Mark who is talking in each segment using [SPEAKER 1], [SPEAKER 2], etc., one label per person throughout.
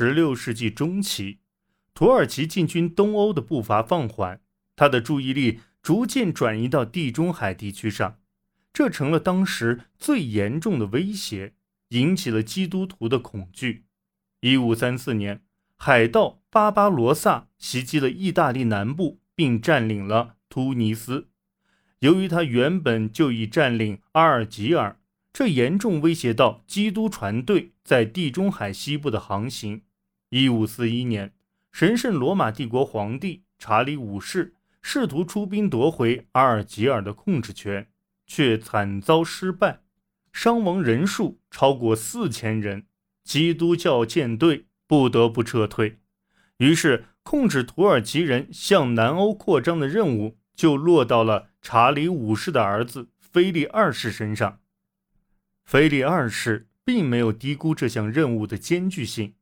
[SPEAKER 1] 十六世纪中期，土耳其进军东欧的步伐放缓，他的注意力逐渐转移到地中海地区上，这成了当时最严重的威胁，引起了基督徒的恐惧。一五三四年，海盗巴巴罗萨袭击了意大利南部，并占领了突尼斯。由于他原本就已占领阿尔及尔。这严重威胁到基督船队在地中海西部的航行。一五四一年，神圣罗马帝国皇帝查理五世试图出兵夺回阿尔及尔的控制权，却惨遭失败，伤亡人数超过四千人，基督教舰队不得不撤退。于是，控制土耳其人向南欧扩张的任务就落到了查理五世的儿子腓力二世身上。腓力二世并没有低估这项任务的艰巨性。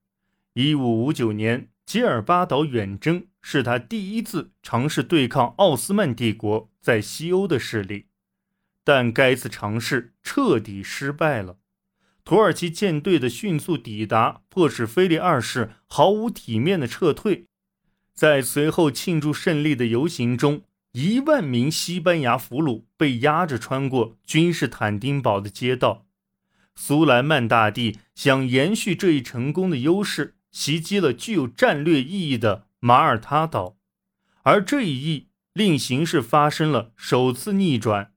[SPEAKER 1] 一五五九年，吉尔巴岛远征是他第一次尝试对抗奥斯曼帝国在西欧的势力，但该次尝试彻底失败了。土耳其舰队的迅速抵达，迫使腓力二世毫无体面的撤退。在随后庆祝胜利的游行中，一万名西班牙俘虏被押着穿过君士坦丁堡的街道。苏莱曼大帝想延续这一成功的优势，袭击了具有战略意义的马耳他岛，而这一役令形势发生了首次逆转。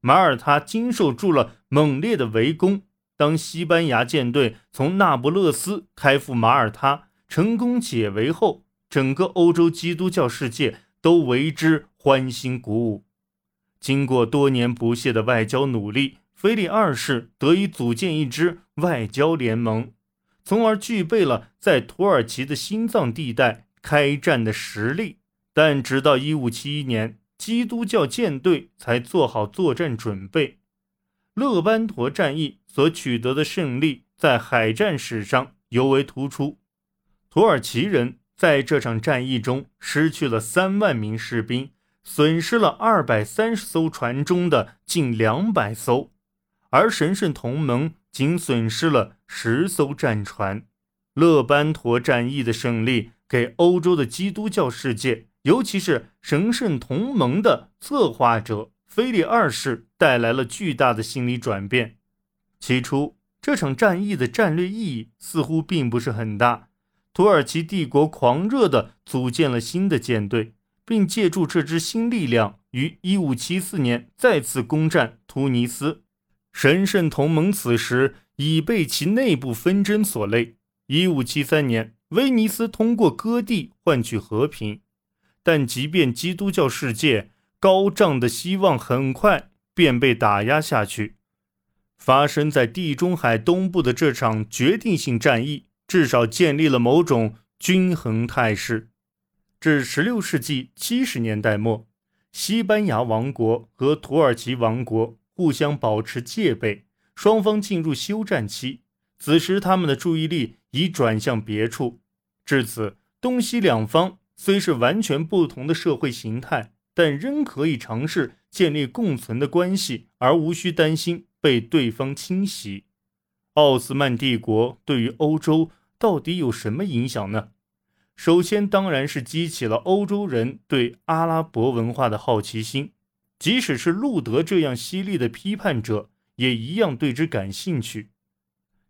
[SPEAKER 1] 马耳他经受住了猛烈的围攻。当西班牙舰队从那不勒斯开赴马耳他，成功解围后，整个欧洲基督教世界都为之欢欣鼓舞。经过多年不懈的外交努力。腓力二世得以组建一支外交联盟，从而具备了在土耳其的心脏地带开战的实力。但直到1571年，基督教舰队才做好作战准备。勒班陀战役所取得的胜利，在海战史上尤为突出。土耳其人在这场战役中失去了三万名士兵，损失了二百三十艘船中的近两百艘。而神圣同盟仅损失了十艘战船。勒班陀战役的胜利给欧洲的基督教世界，尤其是神圣同盟的策划者菲利二世带来了巨大的心理转变。起初，这场战役的战略意义似乎并不是很大。土耳其帝国狂热地组建了新的舰队，并借助这支新力量，于1574年再次攻占突尼斯。神圣同盟此时已被其内部纷争所累。一五七三年，威尼斯通过割地换取和平，但即便基督教世界高涨的希望很快便被打压下去。发生在地中海东部的这场决定性战役，至少建立了某种均衡态势。至十六世纪七十年代末，西班牙王国和土耳其王国。互相保持戒备，双方进入休战期。此时，他们的注意力已转向别处。至此，东西两方虽是完全不同的社会形态，但仍可以尝试建立共存的关系，而无需担心被对方侵袭。奥斯曼帝国对于欧洲到底有什么影响呢？首先，当然是激起了欧洲人对阿拉伯文化的好奇心。即使是路德这样犀利的批判者，也一样对之感兴趣。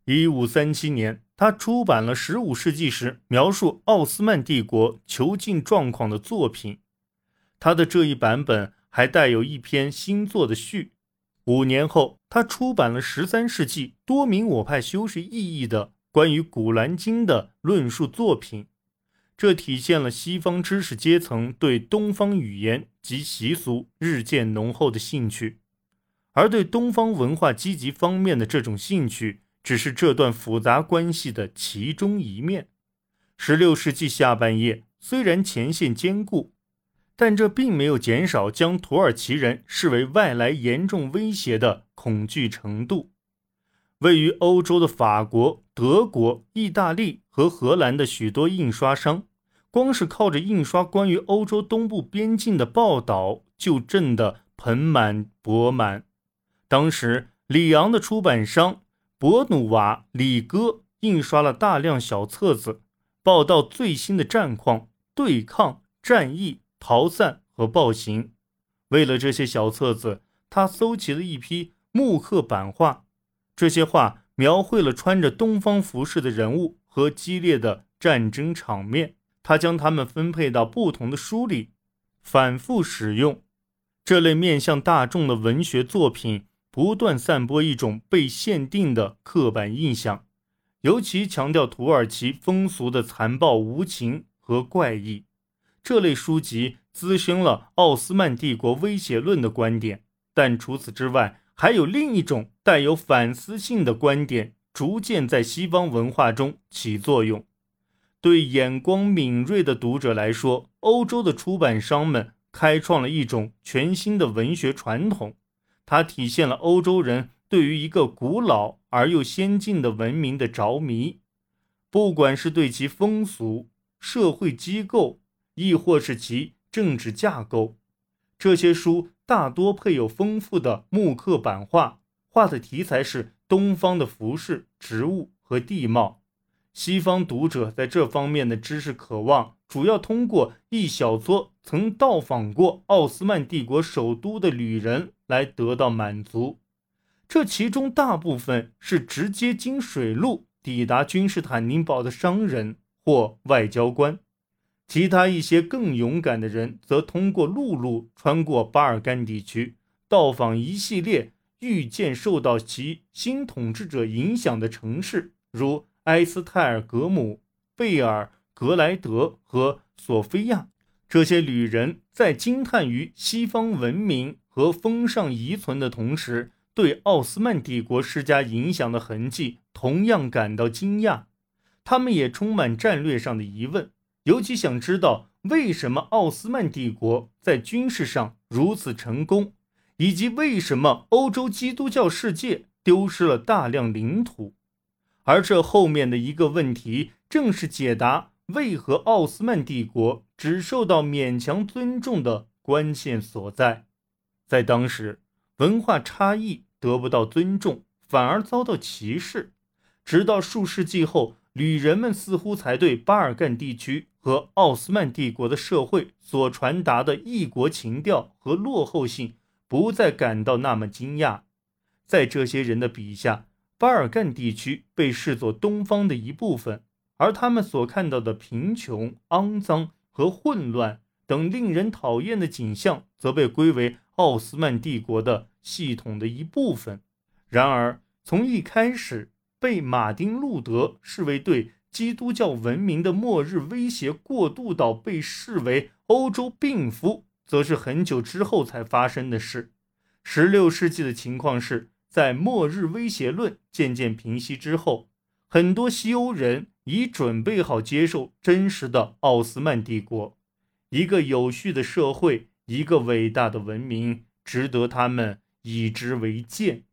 [SPEAKER 1] 一五三七年，他出版了十五世纪时描述奥斯曼帝国囚禁状况的作品。他的这一版本还带有一篇新作的序。五年后，他出版了十三世纪多名我派修士意义的关于《古兰经》的论述作品。这体现了西方知识阶层对东方语言及习俗日渐浓厚的兴趣，而对东方文化积极方面的这种兴趣，只是这段复杂关系的其中一面。十六世纪下半叶，虽然前线坚固，但这并没有减少将土耳其人视为外来严重威胁的恐惧程度。位于欧洲的法国、德国、意大利和荷兰的许多印刷商，光是靠着印刷关于欧洲东部边境的报道，就挣得盆满钵满。当时，里昂的出版商博努瓦里戈印刷了大量小册子，报道最新的战况、对抗、战役、逃散和暴行。为了这些小册子，他搜集了一批木刻版画，这些画描绘了穿着东方服饰的人物和激烈的战争场面。他将他们分配到不同的书里，反复使用。这类面向大众的文学作品，不断散播一种被限定的刻板印象。尤其强调土耳其风俗的残暴无情和怪异，这类书籍滋生了奥斯曼帝国威胁论的观点。但除此之外，还有另一种带有反思性的观点逐渐在西方文化中起作用。对眼光敏锐的读者来说，欧洲的出版商们开创了一种全新的文学传统，它体现了欧洲人。对于一个古老而又先进的文明的着迷，不管是对其风俗、社会机构，亦或是其政治架构，这些书大多配有丰富的木刻版画，画的题材是东方的服饰、植物和地貌。西方读者在这方面的知识渴望，主要通过一小撮曾到访过奥斯曼帝国首都的旅人来得到满足。这其中大部分是直接经水路抵达君士坦丁堡的商人或外交官，其他一些更勇敢的人则通过陆路穿过巴尔干地区，到访一系列遇见受到其新统治者影响的城市，如埃斯泰尔格姆、贝尔格莱德和索菲亚。这些旅人在惊叹于西方文明和风尚遗存的同时，对奥斯曼帝国施加影响的痕迹同样感到惊讶，他们也充满战略上的疑问，尤其想知道为什么奥斯曼帝国在军事上如此成功，以及为什么欧洲基督教世界丢失了大量领土。而这后面的一个问题，正是解答为何奥斯曼帝国只受到勉强尊重的关键所在。在当时。文化差异得不到尊重，反而遭到歧视。直到数世纪后，旅人们似乎才对巴尔干地区和奥斯曼帝国的社会所传达的异国情调和落后性不再感到那么惊讶。在这些人的笔下，巴尔干地区被视作东方的一部分，而他们所看到的贫穷、肮脏和混乱等令人讨厌的景象，则被归为。奥斯曼帝国的系统的一部分。然而，从一开始被马丁·路德视为对基督教文明的末日威胁，过渡到被视为欧洲病夫，则是很久之后才发生的事。十六世纪的情况是，在末日威胁论渐渐平息之后，很多西欧人已准备好接受真实的奥斯曼帝国，一个有序的社会。一个伟大的文明，值得他们以之为鉴。